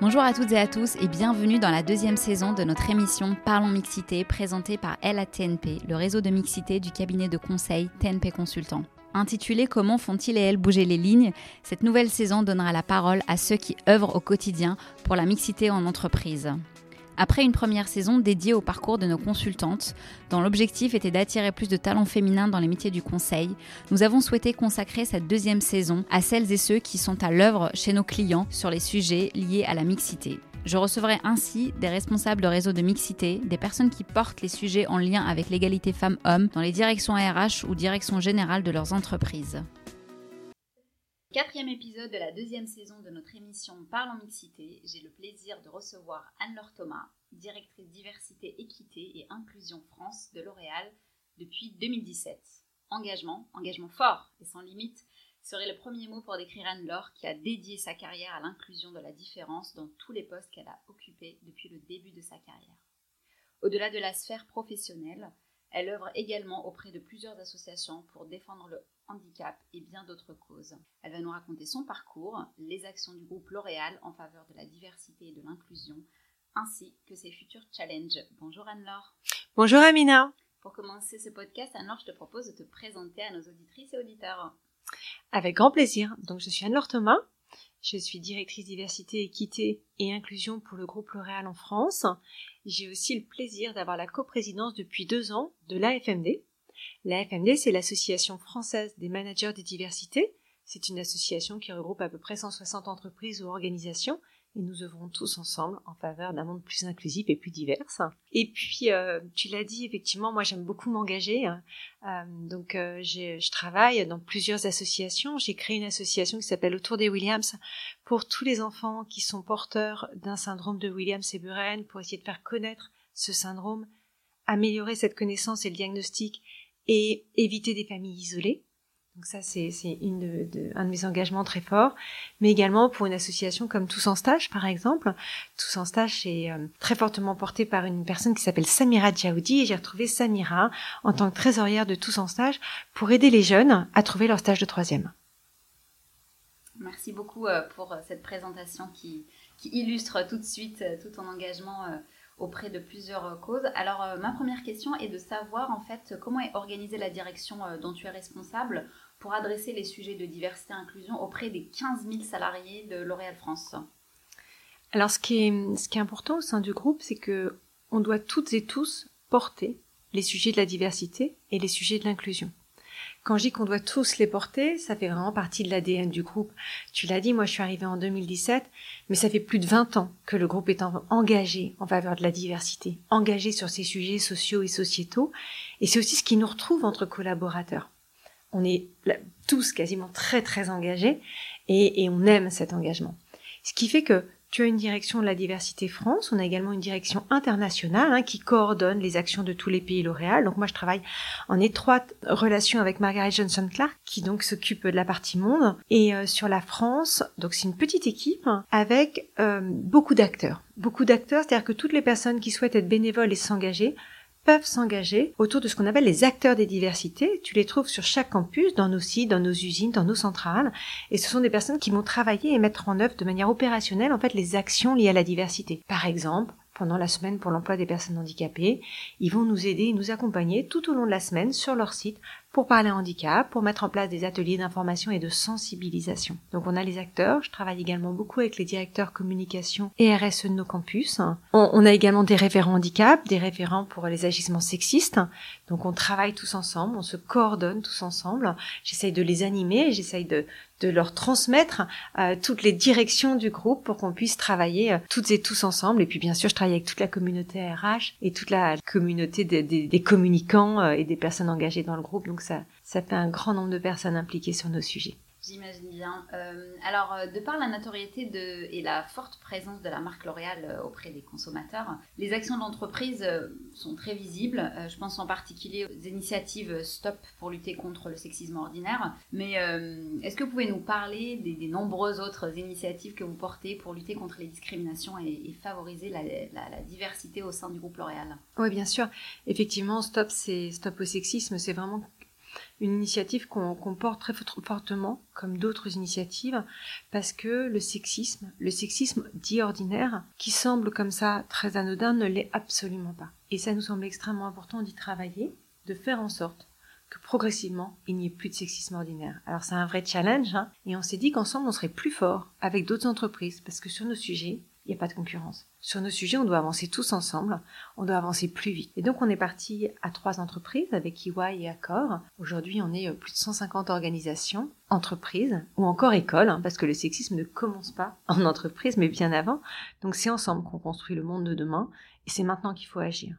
Bonjour à toutes et à tous et bienvenue dans la deuxième saison de notre émission Parlons Mixité présentée par LATNP, le réseau de mixité du cabinet de conseil TNP Consultant. Intitulée Comment font-ils et elles bouger les lignes cette nouvelle saison donnera la parole à ceux qui œuvrent au quotidien pour la mixité en entreprise. Après une première saison dédiée au parcours de nos consultantes, dont l'objectif était d'attirer plus de talents féminins dans les métiers du conseil, nous avons souhaité consacrer cette deuxième saison à celles et ceux qui sont à l'œuvre chez nos clients sur les sujets liés à la mixité. Je recevrai ainsi des responsables de réseaux de mixité, des personnes qui portent les sujets en lien avec l'égalité femmes-hommes dans les directions RH ou directions générales de leurs entreprises. Quatrième épisode de la deuxième saison de notre émission Parlons Mixité, j'ai le plaisir de recevoir Anne-Laure Thomas, directrice diversité, équité et inclusion France de L'Oréal depuis 2017. Engagement, engagement fort et sans limite, serait le premier mot pour décrire Anne-Laure qui a dédié sa carrière à l'inclusion de la différence dans tous les postes qu'elle a occupés depuis le début de sa carrière. Au-delà de la sphère professionnelle, elle œuvre également auprès de plusieurs associations pour défendre le handicap et bien d'autres causes. Elle va nous raconter son parcours, les actions du groupe L'Oréal en faveur de la diversité et de l'inclusion, ainsi que ses futurs challenges. Bonjour Anne-Laure. Bonjour Amina. Pour commencer ce podcast, Anne-Laure, je te propose de te présenter à nos auditrices et auditeurs. Avec grand plaisir. Donc je suis Anne-Laure Thomas. Je suis directrice diversité, équité et inclusion pour le groupe L'Oréal en France. J'ai aussi le plaisir d'avoir la coprésidence depuis deux ans de l'AFMD. L'AFMD, c'est l'Association française des managers des diversités. C'est une association qui regroupe à peu près 160 entreprises ou organisations et nous œuvrons tous ensemble en faveur d'un monde plus inclusif et plus divers. Et puis, euh, tu l'as dit, effectivement, moi j'aime beaucoup m'engager. Hein. Euh, donc, euh, je travaille dans plusieurs associations. J'ai créé une association qui s'appelle Autour des Williams pour tous les enfants qui sont porteurs d'un syndrome de Williams et Buren, pour essayer de faire connaître ce syndrome, améliorer cette connaissance et le diagnostic et éviter des familles isolées. Donc ça, c'est un de mes engagements très forts, mais également pour une association comme Tous en Stage, par exemple. Tous en Stage est euh, très fortement porté par une personne qui s'appelle Samira Djaoudi, et j'ai retrouvé Samira en tant que trésorière de Tous en Stage pour aider les jeunes à trouver leur stage de troisième. Merci beaucoup euh, pour euh, cette présentation qui, qui illustre tout de suite tout ton engagement auprès de plusieurs causes. Alors ma première question est de savoir en fait comment est organisée la direction dont tu es responsable pour adresser les sujets de diversité et inclusion auprès des 15 000 salariés de L'Oréal France Alors, ce qui est, ce qui est important au sein du groupe, c'est que on doit toutes et tous porter les sujets de la diversité et les sujets de l'inclusion. Quand je dis qu'on doit tous les porter, ça fait vraiment partie de l'ADN du groupe. Tu l'as dit, moi je suis arrivée en 2017, mais ça fait plus de 20 ans que le groupe est engagé en faveur de la diversité, engagé sur ces sujets sociaux et sociétaux, et c'est aussi ce qui nous retrouve entre collaborateurs on est tous quasiment très très engagés et, on aime cet engagement. Ce qui fait que tu as une direction de la diversité France, on a également une direction internationale hein, qui coordonne les actions de tous les pays L'Oréal. Donc moi je travaille en étroite relation avec Margaret Johnson Clark qui donc s'occupe de la partie monde et euh, sur la France, donc c'est une petite équipe avec euh, beaucoup d'acteurs. Beaucoup d'acteurs, c'est-à-dire que toutes les personnes qui souhaitent être bénévoles et s'engager peuvent s'engager autour de ce qu'on appelle les acteurs des diversités. Tu les trouves sur chaque campus, dans nos sites, dans nos usines, dans nos centrales. Et ce sont des personnes qui vont travailler et mettre en œuvre de manière opérationnelle, en fait, les actions liées à la diversité. Par exemple, pendant la semaine pour l'emploi des personnes handicapées, ils vont nous aider et nous accompagner tout au long de la semaine sur leur site pour parler handicap, pour mettre en place des ateliers d'information et de sensibilisation. Donc on a les acteurs, je travaille également beaucoup avec les directeurs communication et RSE de nos campus. On, a également des référents handicap, des référents pour les agissements sexistes. Donc on travaille tous ensemble, on se coordonne tous ensemble. J'essaye de les animer, j'essaye de, de leur transmettre euh, toutes les directions du groupe pour qu'on puisse travailler euh, toutes et tous ensemble. Et puis bien sûr, je travaille avec toute la communauté RH et toute la communauté des, communicants euh, et des personnes engagées dans le groupe. Donc ça, ça fait un grand nombre de personnes impliquées sur nos sujets. J'imagine bien. Euh, alors, euh, de par la notoriété et la forte présence de la marque L'Oréal euh, auprès des consommateurs, les actions de l'entreprise sont très visibles. je pense en particulier aux initiatives Stop pour lutter contre le sexisme ordinaire. Mais est-ce que vous pouvez nous parler des, nombreuses autres initiatives que vous portez pour lutter contre les discriminations et, favoriser la, diversité au sein du groupe L'Oréal? Oui, bien sûr. Effectivement, Stop, Stop au sexisme, c'est vraiment une initiative qu'on porte très fortement, comme d'autres initiatives, parce que le sexisme, le sexisme dit ordinaire, qui semble comme ça très anodin, ne l'est absolument pas. Et ça nous semble extrêmement important d'y travailler, de faire en sorte que progressivement, il n'y ait plus de sexisme ordinaire. Alors c'est un vrai challenge, hein, et on s'est dit qu'ensemble, on serait plus fort avec d'autres entreprises, parce que sur nos sujets, il n'y a pas de concurrence. Sur nos sujets, on doit avancer tous ensemble, on doit avancer plus vite. Et donc on est parti à trois entreprises avec EY et Accor. Aujourd'hui, on est euh, plus de 150 organisations, entreprises ou encore écoles, hein, parce que le sexisme ne commence pas en entreprise, mais bien avant. Donc c'est ensemble qu'on construit le monde de demain, et c'est maintenant qu'il faut agir.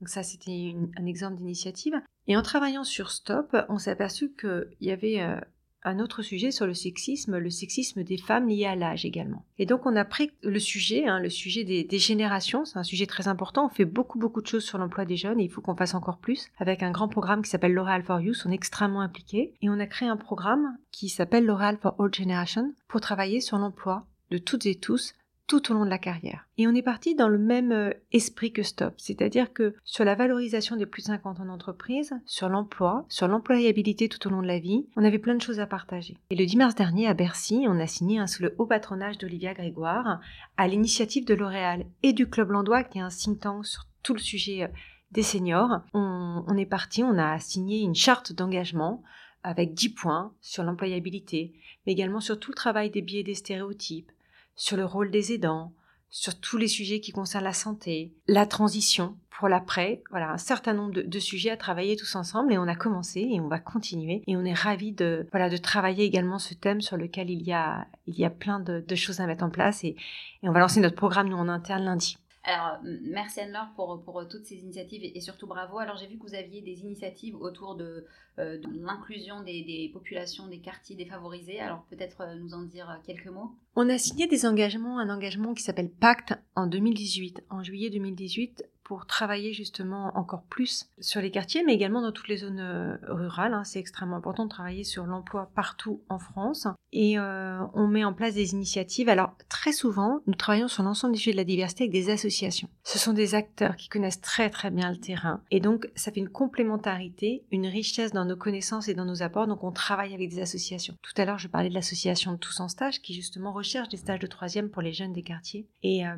Donc ça, c'était un exemple d'initiative. Et en travaillant sur Stop, on s'est aperçu qu'il y avait euh, un autre sujet sur le sexisme, le sexisme des femmes lié à l'âge également. Et donc on a pris le sujet, hein, le sujet des, générations, c'est un sujet très important. On fait beaucoup beaucoup de choses sur l'emploi des jeunes et il faut qu'on fasse encore plus. Avec un grand programme qui s'appelle L'Oréal for Youth, on est extrêmement impliqués et on a créé un programme qui s'appelle L'Oréal for All Generation pour travailler sur l'emploi de toutes et tous tout au long de la carrière. Et on est parti dans le même euh, esprit que Stop, c'est-à-dire que sur la valorisation des plus de 50 ans d'entreprise, sur l'emploi, sur l'employabilité tout au long de la vie, on avait plein de choses à partager. Et le 10 mars dernier, à Bercy, on a signé un sous le haut patronage d'Olivia Grégoire, à l'initiative de L'Oréal et du Club Landois, qui est un think tank sur tout le sujet euh, des seniors. On, est parti, on a signé une charte d'engagement avec 10 points sur l'employabilité, mais également sur tout le travail des biais des stéréotypes, sur le rôle des aidants, sur tous les sujets qui concernent la santé, la transition pour l'après, voilà, un certain nombre de, sujets à travailler tous ensemble et on a commencé et on va continuer et on est ravis de, voilà, de travailler également ce thème sur lequel il y a, il y a plein de, choses à mettre en place et, et on va lancer notre programme nous en interne lundi. Alors, merci Anne-Laure pour, pour toutes ces initiatives et, surtout bravo. Alors, j'ai vu que vous aviez des initiatives autour de, euh, l'inclusion des, des, populations, des quartiers défavorisés. Alors, peut-être euh, nous en dire quelques mots On a signé des engagements, un engagement qui s'appelle Pacte en 2018, en juillet 2018, pour travailler justement encore plus sur les quartiers, mais également dans toutes les zones euh, rurales. Hein. C'est extrêmement important de travailler sur l'emploi partout en France. Et euh, on met en place des initiatives. Alors très souvent, nous travaillons sur l'ensemble des sujets de la diversité avec des associations. Ce sont des acteurs qui connaissent très très bien le terrain. Et donc ça fait une complémentarité, une richesse dans nos connaissances et dans nos apports. Donc on travaille avec des associations. Tout à l'heure, je parlais de l'association de Tous en Stage qui justement recherche des stages de troisième pour les jeunes des quartiers. Et, euh,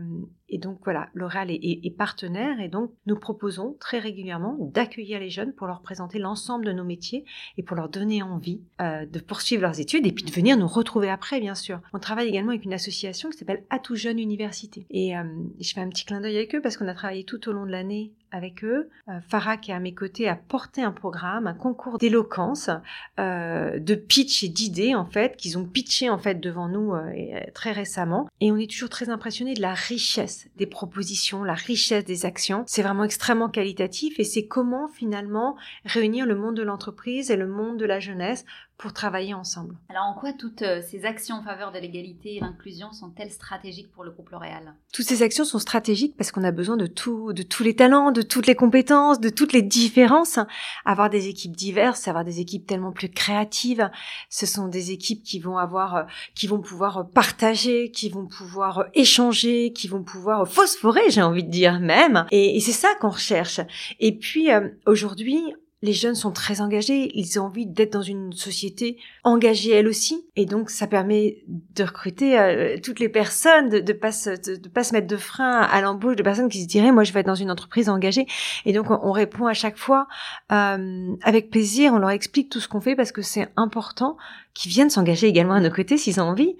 donc voilà, l'oral est, est partenaire et donc nous proposons très régulièrement d'accueillir les jeunes pour leur présenter l'ensemble de nos métiers et pour leur donner envie euh, de poursuivre leurs études et puis de venir nous retrouver après, bien sûr. On travaille également avec une association qui s'appelle Atout Jeunes Université. Et euh, je fais un petit clin d'œil avec eux parce qu'on a travaillé tout au long de l'année avec eux. Euh, Farah, qui est à mes côtés, a porté un programme, un concours d'éloquence, euh, de pitch et d'idées, en fait, qu'ils ont pitché, en fait, devant nous euh, très récemment. Et on est toujours très impressionné de la richesse des propositions, la richesse des actions. C'est vraiment extrêmement qualitatif et c'est comment, finalement, réunir le monde de l'entreprise et le monde de la jeunesse pour travailler ensemble. Alors en quoi toutes euh, ces actions en faveur de l'égalité et l'inclusion sont-elles stratégiques pour le groupe L'Oréal? Toutes ces actions sont stratégiques parce qu'on a besoin de tout, de tous les talents, de toutes les compétences, de toutes les différences. Avoir des équipes diverses, avoir des équipes tellement plus créatives, ce sont des équipes qui vont avoir, euh, qui vont pouvoir partager, qui vont pouvoir échanger, qui vont pouvoir phosphorer, j'ai envie de dire même. Et, c'est ça qu'on recherche. Et puis euh, aujourd'hui, les jeunes sont très engagés, ils ont envie d'être dans une société engagée elle aussi, et donc ça permet de recruter euh, toutes les personnes, de, de pas se, de, pas se mettre de frein à l'embauche de personnes qui se diraient moi je vais être dans une entreprise engagée, et donc on, répond à chaque fois euh, avec plaisir, on leur explique tout ce qu'on fait parce que c'est important qui viennent s'engager également à nos côtés s'ils ont envie.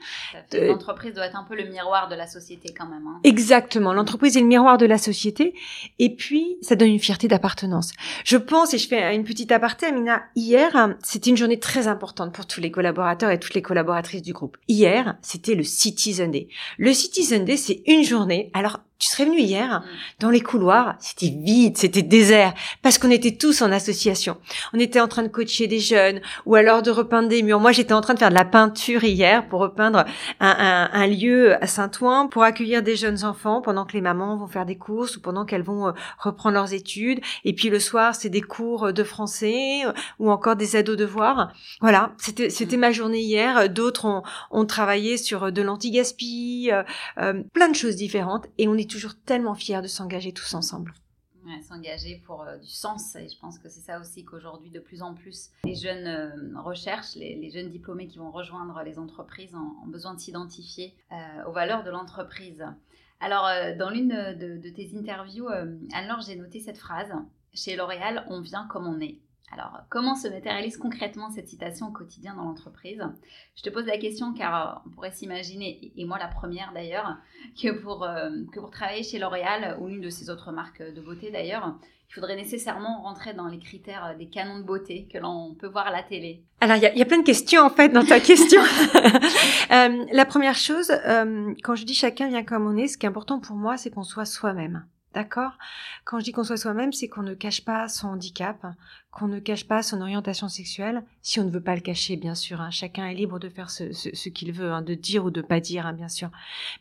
L'entreprise doit être un peu le miroir de la société quand même. Hein. Exactement, l'entreprise est le miroir de la société et puis ça donne une fierté d'appartenance. Je pense, et je fais une petite aparté, Amina, hier, c'était une journée très importante pour tous les collaborateurs et toutes les collaboratrices du groupe. Hier, c'était le Citizen Day. Le Citizen Day, c'est une journée. Alors, tu serais venu hier, mm. dans les couloirs, c'était vide, c'était désert, parce qu'on était tous en association. On était en train de coacher des jeunes, ou alors de repeindre des murs. Moi, j'étais en train de faire de la peinture hier pour repeindre un, un, lieu à Saint-Ouen, pour accueillir des jeunes enfants pendant que les mamans vont faire des courses ou pendant qu'elles vont euh, reprendre leurs études. Et puis le soir, c'est des cours de français euh, ou encore des ados devoirs. Voilà, c'était c'était ma journée hier. D'autres ont, ont travaillé sur de l'anti-gaspi, euh, plein de choses différentes, et on est toujours tellement fiers de s'engager tous ensemble. s'engager pour euh, du sens. Et je pense que c'est ça aussi qu'aujourd'hui, de plus en plus, les jeunes euh, recherchent, les, jeunes diplômés qui vont rejoindre les entreprises ont, besoin de s'identifier euh, aux valeurs de l'entreprise. Alors, dans l'une de, de, tes interviews, Anne-Laure, j'ai noté cette phrase. Chez L'Oréal, on vient comme on est. Alors, comment se matérialise concrètement cette citation au quotidien dans l'entreprise? Je te pose la question car euh, on pourrait s'imaginer, et moi la première d'ailleurs, que pour, euh, que pour travailler chez L'Oréal ou l'une de ses autres marques de beauté d'ailleurs, il faudrait nécessairement rentrer dans les critères euh, des canons de beauté que l'on peut voir à la télé. Alors, il y, a, plein de questions en fait dans ta question. la première chose, quand je dis chacun vient comme on est, ce qui est important pour moi, c'est qu'on soit soi-même. D'accord? Quand je dis qu'on soit soi-même, c'est qu'on ne cache pas son handicap, qu'on ne cache pas son orientation sexuelle, si on ne veut pas le cacher, bien sûr. Hein. Chacun est libre de faire ce, qu'il veut, hein, de dire ou de pas dire, hein, bien sûr.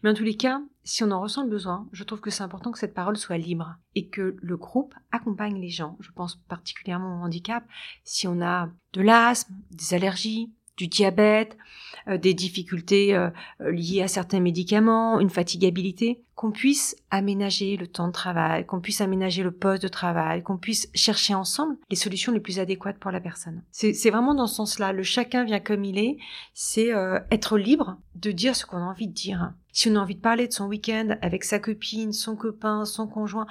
Mais en tous les cas, si on en ressent le besoin, je trouve que c'est important que cette parole soit libre et que le groupe accompagne les gens. Je pense particulièrement au handicap. Si on a de l'asthme, des allergies, du diabète, euh, des difficultés euh, euh, liées à certains médicaments, une fatigabilité, qu'on puisse aménager le temps de travail, qu'on puisse aménager le poste de travail, qu'on puisse chercher ensemble les solutions les plus adéquates pour la personne. C'est vraiment dans ce sens-là. Le chacun vient comme il est. C'est être libre de dire ce qu'on a envie de dire. Si on a envie de parler de son week-end avec sa copine, son copain, son conjoint,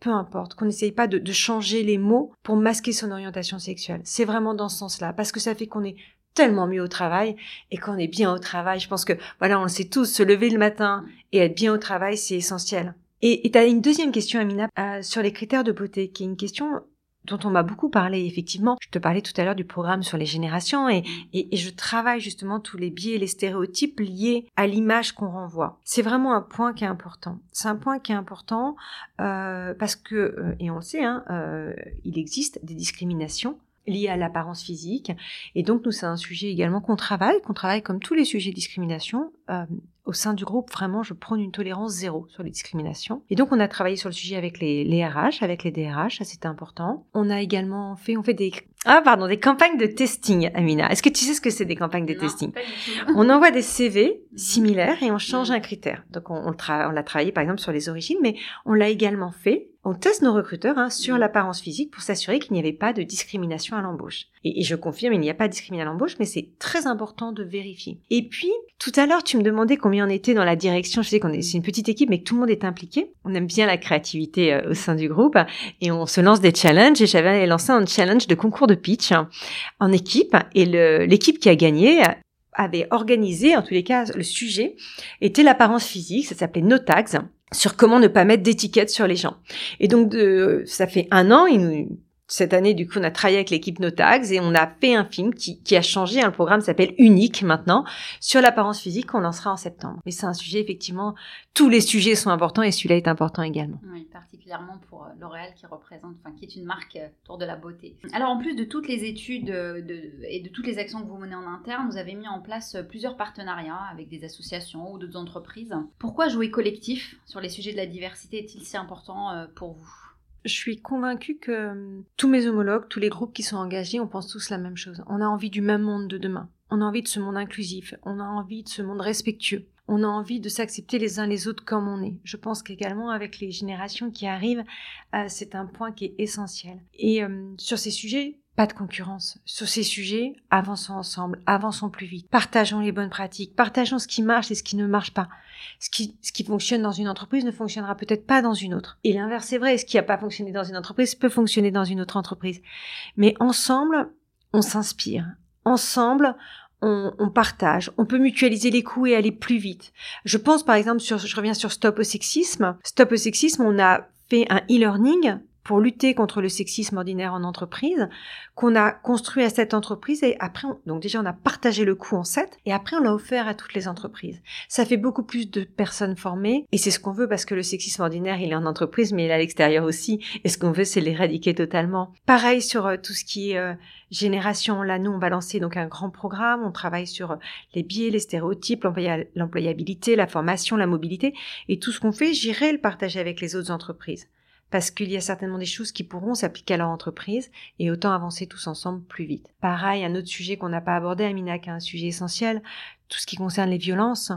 peu importe, qu'on n'essaye pas de, de, changer les mots pour masquer son orientation sexuelle. C'est vraiment dans ce sens-là, parce que ça fait qu'on est tellement mieux au travail et qu'on est bien au travail. Je pense que, voilà, on le sait tous, se lever le matin et être bien au travail, c'est essentiel. Et tu as une deuxième question, Amina, euh, sur les critères de beauté, qui est une question dont on m'a beaucoup parlé, effectivement. Je te parlais tout à l'heure du programme sur les générations et, et, je travaille justement tous les biais et les stéréotypes liés à l'image qu'on renvoie. C'est vraiment un point qui est important. C'est un point qui est important euh, parce que, euh, et on le sait, hein, il existe des discriminations liées à l'apparence physique. Et donc, nous, c'est un sujet également qu'on travaille, qu'on travaille comme tous les sujets de discrimination. Euh, au sein du groupe, vraiment, je prône une tolérance zéro sur les discriminations. Et donc, on a travaillé sur le sujet avec les, les RH, avec les DRH, ça c'était important. On a également fait, on fait des, ah pardon, des campagnes de testing, Amina. Est-ce que tu sais ce que c'est des campagnes de testing On envoie des CV mhm. similaires et on change mhm. un critère. Donc, on, on l'a travaillé par exemple sur les origines, mais on l'a également fait on teste nos recruteurs hein, sur mm. l'apparence physique pour s'assurer qu'il n'y avait pas de discrimination à l'embauche. Et, je confirme, il n'y a pas de discrimination à l'embauche, mais c'est très important de vérifier. Et puis, tout à l'heure, tu me demandais combien on était dans la direction. Je sais qu'on est, c'est une petite équipe, mais que tout le monde est impliqué. On aime bien la créativité euh, au sein du groupe et on se lance des challenges. Et j'avais lancé un challenge de concours de pitch hein, en équipe. Et l'équipe qui a gagné avait organisé, en tous les cas, le sujet était l'apparence physique. Ça s'appelait No Tags sur comment ne pas mettre d'étiquettes sur les gens. Et donc, de, ça fait un an, il nous, cette année, du coup, on a travaillé avec l'équipe Notags et on a fait un film qui, qui a changé. Hein, le programme s'appelle Unique maintenant sur l'apparence physique qu'on lancera en septembre. Mais c'est un sujet, effectivement, tous les sujets sont importants et celui-là est important également. Oui, particulièrement pour euh, L'Oréal qui représente, enfin, qui est une marque euh, autour de la beauté. Alors, en plus de toutes les études euh, de, et de toutes les actions que vous menez en interne, vous avez mis en place plusieurs partenariats avec des associations ou d'autres entreprises. Pourquoi jouer collectif sur les sujets de la diversité est-il si important pour vous? Je suis convaincue que euh, tous mes homologues, tous les groupes qui sont engagés, on pense tous la même chose. On a envie du même monde de demain. On a envie de ce monde inclusif. On a envie de ce monde respectueux. On a envie de s'accepter les uns les autres comme on est. Je pense qu'également avec les générations qui arrivent, euh, c'est un point qui est essentiel. Et euh, sur ces sujets, pas de concurrence. Sur ces sujets, avançons ensemble, avançons plus vite, partageons les bonnes pratiques, partageons ce qui marche et ce qui ne marche pas. Ce qui, ce qui fonctionne dans une entreprise ne fonctionnera peut-être pas dans une autre. Et l'inverse est vrai, ce qui n'a pas fonctionné dans une entreprise peut fonctionner dans une autre entreprise. Mais ensemble, on s'inspire. Ensemble, on, on, partage, on peut mutualiser les coûts et aller plus vite. Je pense par exemple sur, je reviens sur Stop au sexisme. Stop au sexisme, on a fait un e-learning pour lutter contre le sexisme ordinaire en entreprise, qu'on a construit à cette entreprise et après, donc déjà on a partagé le coût en sept et après on l'a offert à toutes les entreprises. Ça fait beaucoup plus de personnes formées et c'est ce qu'on veut parce que le sexisme ordinaire il est en entreprise mais il est à l'extérieur aussi et ce qu'on veut c'est l'éradiquer totalement. Pareil sur euh, tout ce qui est euh, génération, là nous on va lancer donc un grand programme, on travaille sur euh, les biais, les stéréotypes, l'employabilité, la formation, la mobilité et tout ce qu'on fait, j'irai le partager avec les autres entreprises parce qu'il y a certainement des choses qui pourront s'appliquer à leur entreprise et autant avancer tous ensemble plus vite. Pareil, un autre sujet qu'on n'a pas abordé, Amina, qui est un sujet essentiel, tout ce qui concerne les violences.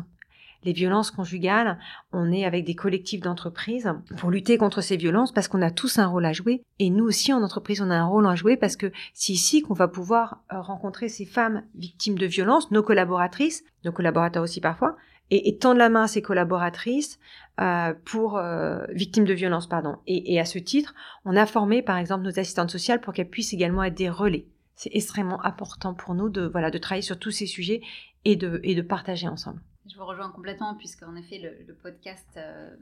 les violences conjugales, on est avec des collectifs d'entreprises pour lutter contre ces violences parce qu'on a tous un rôle à jouer. Et nous aussi, en entreprise, on a un rôle à jouer parce que c'est ici qu'on va pouvoir euh, rencontrer ces femmes victimes de violences, nos collaboratrices, nos collaborateurs aussi parfois, et, tendre la main à ses collaboratrices euh, pour euh, victimes de violences, pardon. Et, à ce titre, on a formé par exemple nos assistantes sociales pour qu'elles puissent également être des relais c'est extrêmement important pour nous de, voilà, de travailler sur tous ces sujets et de, et de partager ensemble. Je vous rejoins complètement, puisqu'en effet, le, podcast euh,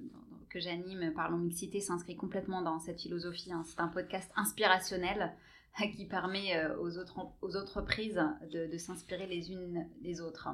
que j'anime, Parlons Mixité, s'inscrit complètement dans cette philosophie. Hein. C'est un podcast inspirationnel qui permet aux, autres, aux entreprises de, de s'inspirer les unes des autres.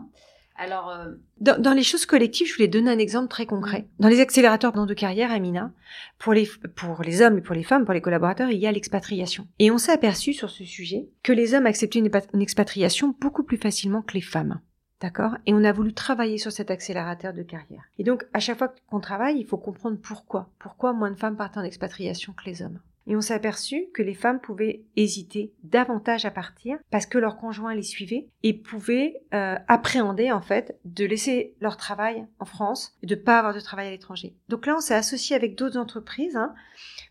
Alors, euh, dans, les choses collectives, je voulais donner un exemple très concret. Mm. Dans les accélérateurs de carrière, Amina, pour les, pour les hommes et pour les femmes, pour les collaborateurs, il y a l'expatriation. Et on s'est aperçu sur ce sujet que les hommes acceptaient une, expatriation beaucoup plus facilement que les femmes. D'accord? Et on a voulu travailler sur cet accélérateur de carrière. Et donc, à chaque fois qu'on travaille, il faut comprendre pourquoi. Pourquoi moins de femmes partent en expatriation que les hommes? Et on s'est aperçu que les femmes pouvaient hésiter davantage à partir parce que leur conjoint les suivait et pouvaient euh, appréhender en fait de laisser leur travail en France et de pas avoir de travail à l'étranger. Donc là, on s'est associé avec d'autres entreprises hein,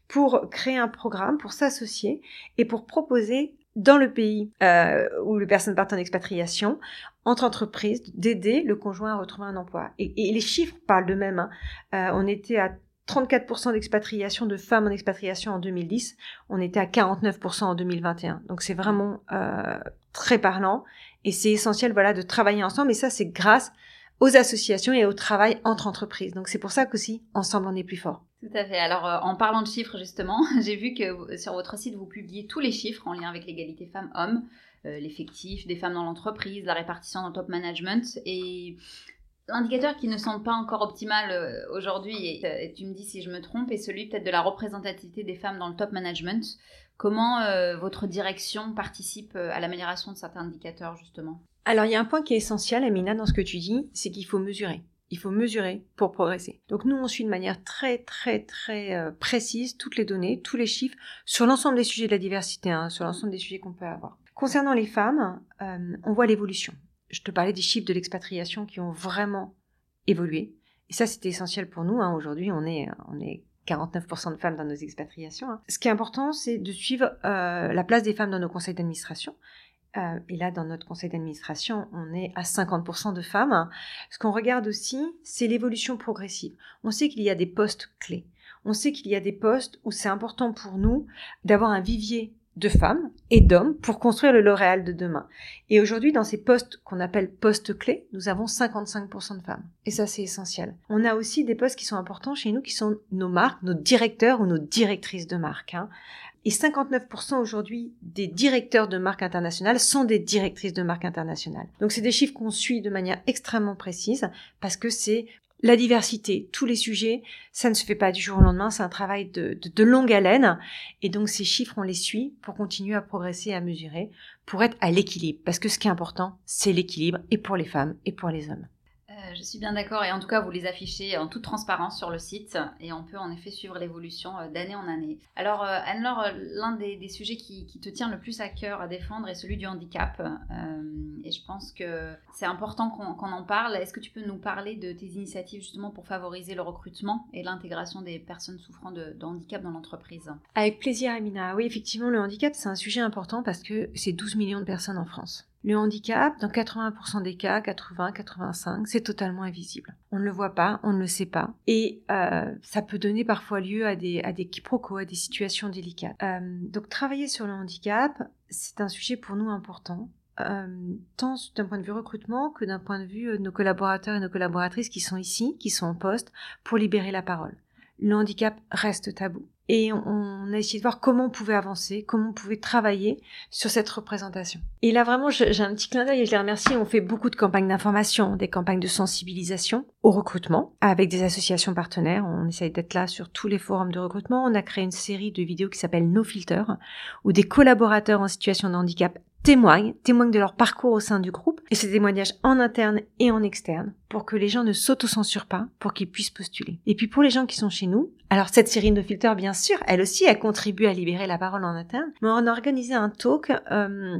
pour créer un programme, pour s'associer et pour proposer dans le pays euh, où les personnes partent en expatriation, entre entreprises, d'aider le conjoint à retrouver un emploi. Et, et les chiffres parlent d'eux-mêmes. Hein. Euh, on était à 34% d'expatriation de femmes en expatriation en 2010, on était à 49% en 2021. Donc c'est vraiment euh, très parlant et c'est essentiel voilà de travailler ensemble et ça c'est grâce aux associations et au travail entre entreprises. Donc c'est pour ça qu'aussi ensemble on est plus fort. Tout à fait. Alors euh, en parlant de chiffres justement, j'ai vu que sur votre site vous publiez tous les chiffres en lien avec l'égalité femmes-hommes, euh, l'effectif des femmes dans l'entreprise, la répartition dans le top management et L'indicateur qui ne semble pas encore optimal euh, aujourd'hui, euh, et, tu me dis si je me trompe, est celui peut-être de la représentativité des femmes dans le top management. Comment euh, votre direction participe à l'amélioration de certains indicateurs justement? Alors il y a un point qui est essentiel, Amina, dans ce que tu dis, c'est qu'il faut mesurer. Il faut mesurer pour progresser. Donc nous, on suit de manière très très très précise toutes les données, tous les chiffres sur l'ensemble des sujets de la diversité, hein, sur l'ensemble des sujets qu'on peut avoir. Concernant les femmes, on voit l'évolution je te parlais des chiffres de l'expatriation qui ont vraiment évolué. Et ça, c'était essentiel pour nous. Hein. Aujourd'hui, on est, on est 49% de femmes dans nos expatriations. Hein. Ce qui est important, c'est de suivre euh, la place des femmes dans nos conseils d'administration. Euh, et là, dans notre conseil d'administration, on est à 50% de femmes. Ce qu'on regarde aussi, c'est l'évolution progressive. On sait qu'il y a des postes clés. On sait qu'il y a des postes où c'est important pour nous d'avoir un vivier de femmes et d'hommes pour construire le L'Oréal de demain. Et aujourd'hui, dans ces postes qu'on appelle postes clés, nous avons 55% de femmes. Et ça, c'est essentiel. On a aussi des postes qui sont importants chez nous, qui sont nos marques, nos directeurs ou nos directrices de marque. Hein. Et 59% aujourd'hui des directeurs de marques internationales sont des directrices de marques internationales. Donc c'est des chiffres qu'on suit de manière extrêmement précise parce que c'est la diversité, tous les sujets, ça ne se fait pas du jour au lendemain, c'est un travail de, longue haleine. Et donc ces chiffres, on les suit pour continuer à progresser à mesurer, pour être à l'équilibre. Parce que ce qui est important, c'est l'équilibre, et pour les femmes, et pour les hommes. Euh, je suis bien d'accord et en tout cas vous les affichez en toute transparence sur le site et on peut en effet suivre l'évolution euh, d'année en année. Alors euh, Anne-Laure, l'un des, sujets qui, te tient le plus à cœur à défendre est celui du handicap et je pense que c'est important qu'on en parle. Est-ce que tu peux nous parler de tes initiatives justement pour favoriser le recrutement et l'intégration des personnes souffrant de, de handicap dans l'entreprise? Avec plaisir Amina. Oui effectivement le handicap c'est un sujet important parce que c'est 12 millions de personnes en France. Le handicap, dans 80% des cas, 80, 85, c'est totalement invisible. On ne le voit pas, on ne le sait pas, et euh, ça peut donner parfois lieu à des, à quiproquos, à des situations délicates. Euh, donc travailler sur le handicap, c'est un sujet pour nous important. Euh, tant d'un point de vue recrutement que d'un point de vue de nos collaborateurs et nos collaboratrices qui sont ici, qui sont en poste, pour libérer la parole. Le handicap reste tabou et on, a essayé de voir comment on pouvait avancer, comment on pouvait travailler sur cette représentation. Et là vraiment, j'ai un petit clin d'œil et je les remercie. On fait beaucoup de campagnes d'information, des campagnes de sensibilisation au recrutement avec des associations partenaires. On essaye d'être là sur tous les forums de recrutement. On a créé une série de vidéos qui s'appelle No Filter, où des collaborateurs en situation de handicap témoignent, témoignent de leur parcours au sein du groupe, et ces témoignages en interne et en externe, pour que les gens ne s'autocensurent pas, pour qu'ils puissent postuler. Et puis pour les gens qui sont chez nous, alors cette série de filters, bien sûr, elle aussi, elle contribue à libérer la parole en interne, mais on a organisé un talk, euh,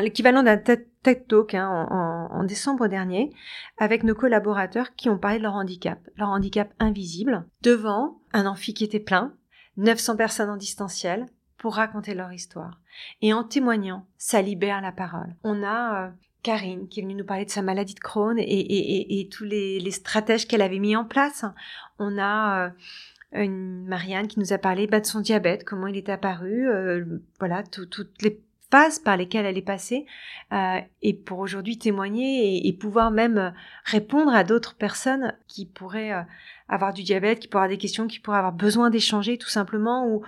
l'équivalent d'un TED Talk hein, en, en, décembre dernier, avec nos collaborateurs qui ont parlé de leur handicap, leur handicap invisible, devant un amphi qui était plein, 900 personnes en distanciel, pour raconter leur histoire. Et en témoignant, ça libère la parole. On a euh, Karine qui est venue nous parler de sa maladie de Crohn et, tous les, stratèges qu'elle avait mis en place. On a euh, une Marianne qui nous a parlé bah, de son diabète, comment il est apparu, euh, voilà, toutes les phases par lesquelles elle est passée, et pour aujourd'hui témoigner et, pouvoir même répondre à d'autres personnes qui pourraient avoir du diabète, qui pourraient avoir des questions, qui pourraient avoir besoin d'échanger tout simplement, ou,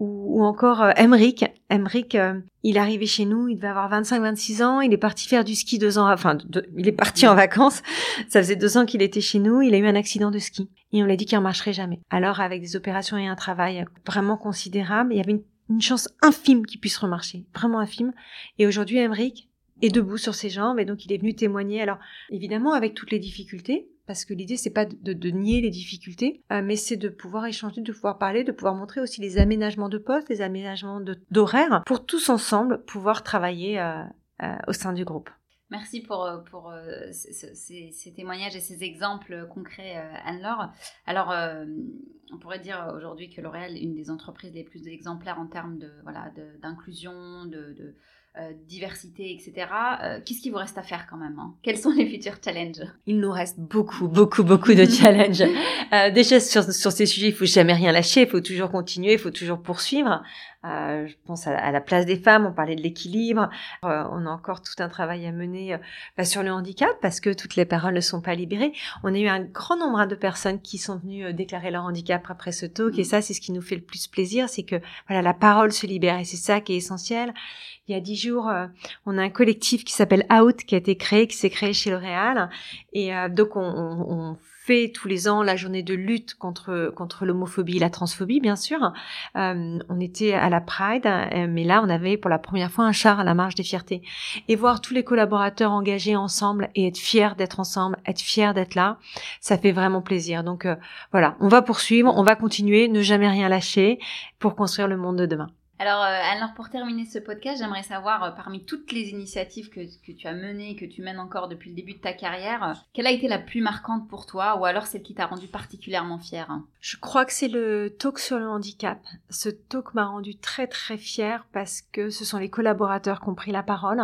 ou, encore euh, Emric. Emric, euh, il est arrivé chez nous, il devait avoir 25-26 ans, il est parti faire du ski deux ans, enfin, il est parti en vacances. Ça faisait deux ans qu'il était chez nous, il a eu un accident de ski et on l'a dit qu'il ne marcherait jamais. Alors, avec des opérations et un travail vraiment considérable, il y avait une, une chance infime qu'il puisse remarcher, vraiment infime. Et aujourd'hui, Emric est debout sur ses jambes et donc il est venu témoigner. Alors, évidemment, avec toutes les difficultés, parce que l'idée c'est pas de, nier les difficultés, euh, mais c'est de pouvoir échanger, de pouvoir parler, de pouvoir montrer aussi les aménagements de poste, les aménagements d'horaire, pour tous ensemble pouvoir travailler euh, euh, au sein du groupe. Merci pour, pour ces, témoignages et ces exemples concrets, Anne-Laure. Alors, on pourrait dire aujourd'hui que L'Oréal est une des entreprises les plus exemplaires en termes de voilà d'inclusion, de euh, diversité, etc. Euh, qu'est-ce qui vous reste à faire quand même hein? Quels sont les futurs challenges? Il nous reste beaucoup, beaucoup, beaucoup de challenges. euh, déjà, sur, sur ces sujets, il faut jamais rien lâcher, il faut toujours continuer, il faut toujours poursuivre. Euh, je pense à, la place des femmes, on parlait de l'équilibre. Euh, on a encore tout un travail à mener euh, sur le handicap parce que toutes les paroles ne sont pas libérées. On a eu un grand nombre de personnes qui sont venues déclarer leur handicap après ce talk et ça, c'est ce qui nous fait le plus plaisir, c'est que voilà, la parole se libère et c'est ça qui est essentiel. Il y a dix jours, on a un collectif qui s'appelle Out qui a été créé, qui s'est créé chez L'Oréal et donc on, on, on tous les ans la journée de lutte contre contre l'homophobie et la transphobie, bien sûr. Euh, on était à la Pride, euh, mais là, on avait pour la première fois un char à la marche des fiertés. Et voir tous les collaborateurs engagés ensemble et être fiers d'être ensemble, être fiers d'être là, ça fait vraiment plaisir. Donc euh, voilà, on va poursuivre, on va continuer, ne jamais rien lâcher pour construire le monde de demain. Alors, euh, alors pour terminer ce podcast, j'aimerais savoir, euh, parmi toutes les initiatives que, tu as menées, que tu mènes encore depuis le début de ta carrière, euh, quelle a été la plus marquante pour toi ou alors celle qui t'a rendu particulièrement fière? Je crois que c'est le talk sur le handicap. Ce talk m'a rendu très très fière parce que ce sont les collaborateurs qui ont pris la parole,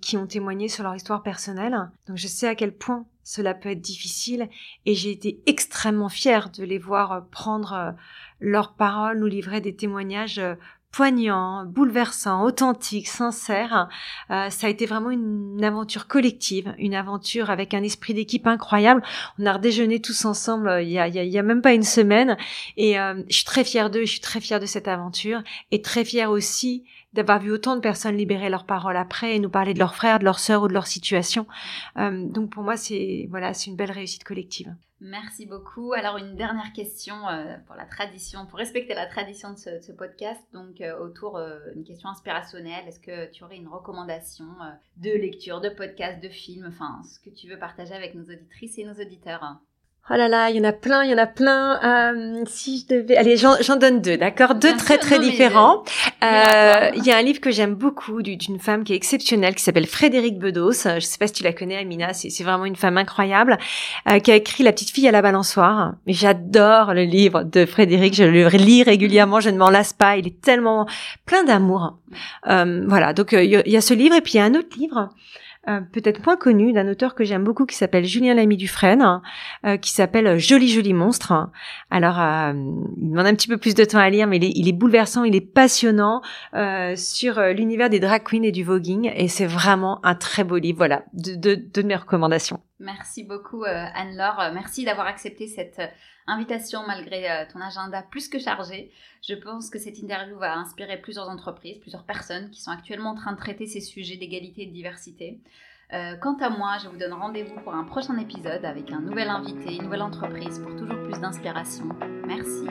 qui ont témoigné sur leur histoire personnelle. Donc je sais à quel point cela peut être difficile et j'ai été extrêmement fière de les voir prendre leurs paroles nous livraient des témoignages euh, poignants, bouleversants, authentiques, sincères. Euh, ça a été vraiment une aventure collective, une aventure avec un esprit d'équipe incroyable. On a redéjeuné tous ensemble euh, il y a, il y a, même pas une semaine et je suis très fière d'eux, je suis très fière de cette aventure et très fière aussi d'avoir vu autant de personnes libérer leurs paroles après et nous parler de leurs frères, de leurs sœurs ou de leur situation. donc pour moi, c'est voilà, c'est une belle réussite collective. Merci beaucoup. Alors une dernière question euh, pour la tradition, pour respecter la tradition de ce, podcast, donc euh, autour d'une euh, question inspirationnelle. Est-ce que tu aurais une recommandation de lecture, de podcast, de film, enfin ce que tu veux partager avec nos auditrices et nos auditeurs Oh là là, il y en a plein, il y en a plein. Euh, si je devais, allez, j'en donne deux, d'accord, deux très très différents. Euh, il y a un livre que j'aime beaucoup d'une femme qui est exceptionnelle, qui s'appelle Frédéric Bedos. Je sais pas si tu la connais, Amina. C'est vraiment une femme incroyable euh, qui a écrit La petite fille à la balançoire. Mais j'adore le livre de Frédéric. Je le lis régulièrement. Je ne m'en lasse pas. Il est tellement plein d'amour. Euh, voilà. Donc il y, a ce livre et puis il y a un autre livre euh, peut-être moins connu d'un auteur que j'aime beaucoup qui s'appelle Julien Lamy Dufresne, euh, qui s'appelle Joli Joli Monstre. Alors, euh, il demande un petit peu plus de temps à lire, mais il est, bouleversant, il est passionnant sur l'univers des drag queens et du voguing, et c'est vraiment un très beau livre. Voilà, de, de, de mes recommandations. Merci beaucoup Anne-Laure, merci d'avoir accepté cette invitation malgré euh, ton agenda plus que chargé. Je pense que cette interview va inspirer plusieurs entreprises, plusieurs personnes qui sont actuellement en train de traiter ces sujets d'égalité et de diversité. Euh, quant à moi, je vous donne rendez-vous pour un prochain épisode avec un nouvel invité, une nouvelle entreprise pour toujours plus d'inspiration. Merci.